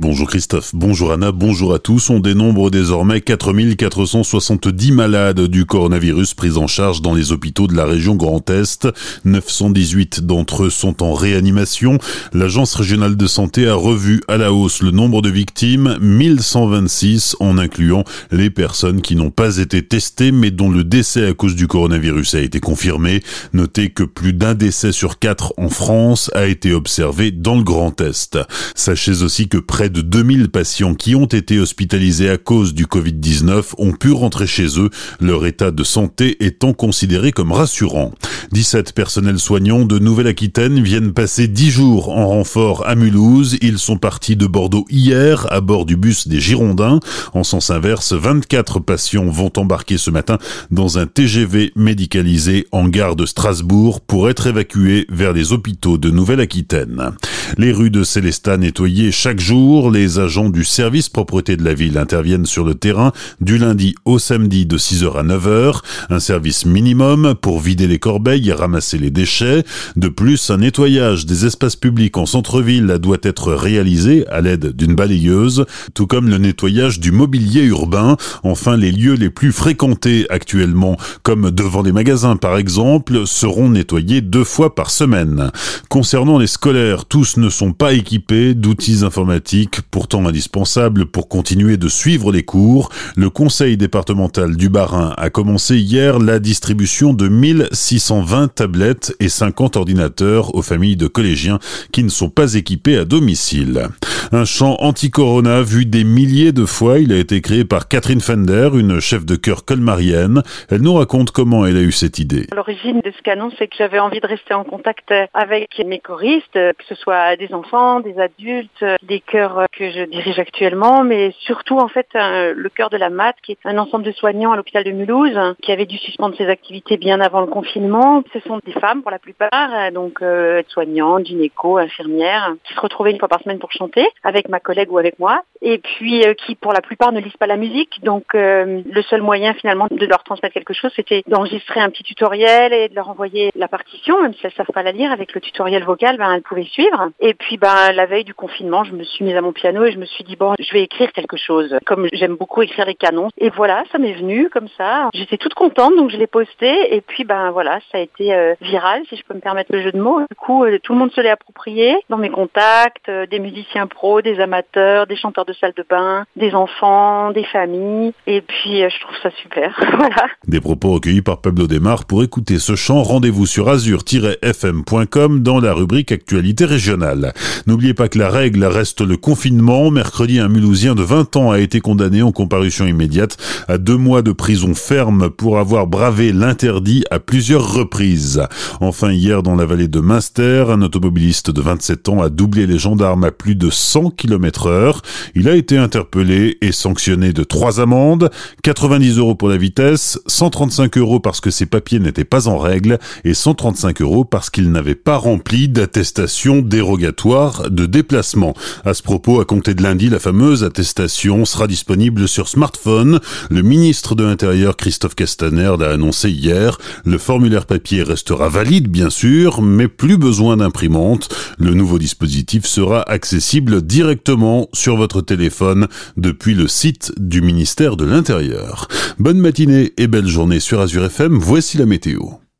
Bonjour Christophe, bonjour Anna, bonjour à tous. On dénombre désormais 4470 malades du coronavirus pris en charge dans les hôpitaux de la région Grand Est. 918 d'entre eux sont en réanimation. L'agence régionale de santé a revu à la hausse le nombre de victimes, 1126 en incluant les personnes qui n'ont pas été testées mais dont le décès à cause du coronavirus a été confirmé. Notez que plus d'un décès sur quatre en France a été observé dans le Grand Est. Sachez aussi que de 2000 patients qui ont été hospitalisés à cause du Covid-19 ont pu rentrer chez eux, leur état de santé étant considéré comme rassurant. 17 personnels soignants de Nouvelle-Aquitaine viennent passer 10 jours en renfort à Mulhouse. Ils sont partis de Bordeaux hier à bord du bus des Girondins. En sens inverse, 24 patients vont embarquer ce matin dans un TGV médicalisé en gare de Strasbourg pour être évacués vers les hôpitaux de Nouvelle-Aquitaine. Les rues de Célestat nettoyées chaque jour. Les agents du service propreté de la ville interviennent sur le terrain du lundi au samedi de 6h à 9h. Un service minimum pour vider les corbeilles et ramasser les déchets. De plus, un nettoyage des espaces publics en centre-ville doit être réalisé à l'aide d'une balayeuse, tout comme le nettoyage du mobilier urbain. Enfin, les lieux les plus fréquentés actuellement, comme devant les magasins par exemple, seront nettoyés deux fois par semaine. Concernant les scolaires, tous ne sont pas équipés d'outils informatiques pourtant indispensables pour continuer de suivre les cours. Le conseil départemental du Bas-Rhin a commencé hier la distribution de 1620 tablettes et 50 ordinateurs aux familles de collégiens qui ne sont pas équipés à domicile. Un chant anti-corona vu des milliers de fois. Il a été créé par Catherine Fender, une chef de chœur colmarienne. Elle nous raconte comment elle a eu cette idée. L'origine de ce canon, c'est que j'avais envie de rester en contact avec mes choristes, que ce soit des enfants, des adultes, des chœurs que je dirige actuellement, mais surtout en fait le chœur de la MAT, qui est un ensemble de soignants à l'hôpital de Mulhouse, qui avait dû suspendre ses activités bien avant le confinement. Ce sont des femmes pour la plupart, donc euh, soignantes, gynéco, infirmières, qui se retrouvaient une fois par semaine pour chanter avec ma collègue ou avec moi, et puis euh, qui pour la plupart ne lisent pas la musique. Donc euh, le seul moyen finalement de leur transmettre quelque chose, c'était d'enregistrer un petit tutoriel et de leur envoyer la partition, même si elles savent pas la lire, avec le tutoriel vocal, ben elles pouvaient suivre. Et puis ben la veille du confinement, je me suis mise à mon piano et je me suis dit bon, je vais écrire quelque chose. Comme j'aime beaucoup écrire les canons, et voilà, ça m'est venu comme ça. J'étais toute contente, donc je l'ai posté, et puis ben voilà, ça a été euh, viral, si je peux me permettre le jeu de mots. Du coup, tout le monde se l'est approprié dans mes contacts, des musiciens des amateurs, des chanteurs de salle de bain, des enfants, des familles. Et puis, euh, je trouve ça super. voilà. Des propos recueillis par Pablo Desmar. Pour écouter ce chant, rendez-vous sur azur-fm.com dans la rubrique Actualité régionale. N'oubliez pas que la règle reste le confinement. Mercredi, un Mulhousien de 20 ans a été condamné en comparution immédiate à deux mois de prison ferme pour avoir bravé l'interdit à plusieurs reprises. Enfin, hier, dans la vallée de Münster, un automobiliste de 27 ans a doublé les gendarmes à plus de 100 km heure. Il a été interpellé et sanctionné de trois amendes, 90 euros pour la vitesse, 135 euros parce que ses papiers n'étaient pas en règle et 135 euros parce qu'il n'avait pas rempli d'attestation dérogatoire de déplacement. À ce propos, à compter de lundi, la fameuse attestation sera disponible sur smartphone. Le ministre de l'Intérieur, Christophe Castaner, l'a annoncé hier. Le formulaire papier restera valide, bien sûr, mais plus besoin d'imprimante. Le nouveau dispositif sera accessible directement sur votre téléphone depuis le site du ministère de l'Intérieur. Bonne matinée et belle journée sur Azure FM, voici la météo.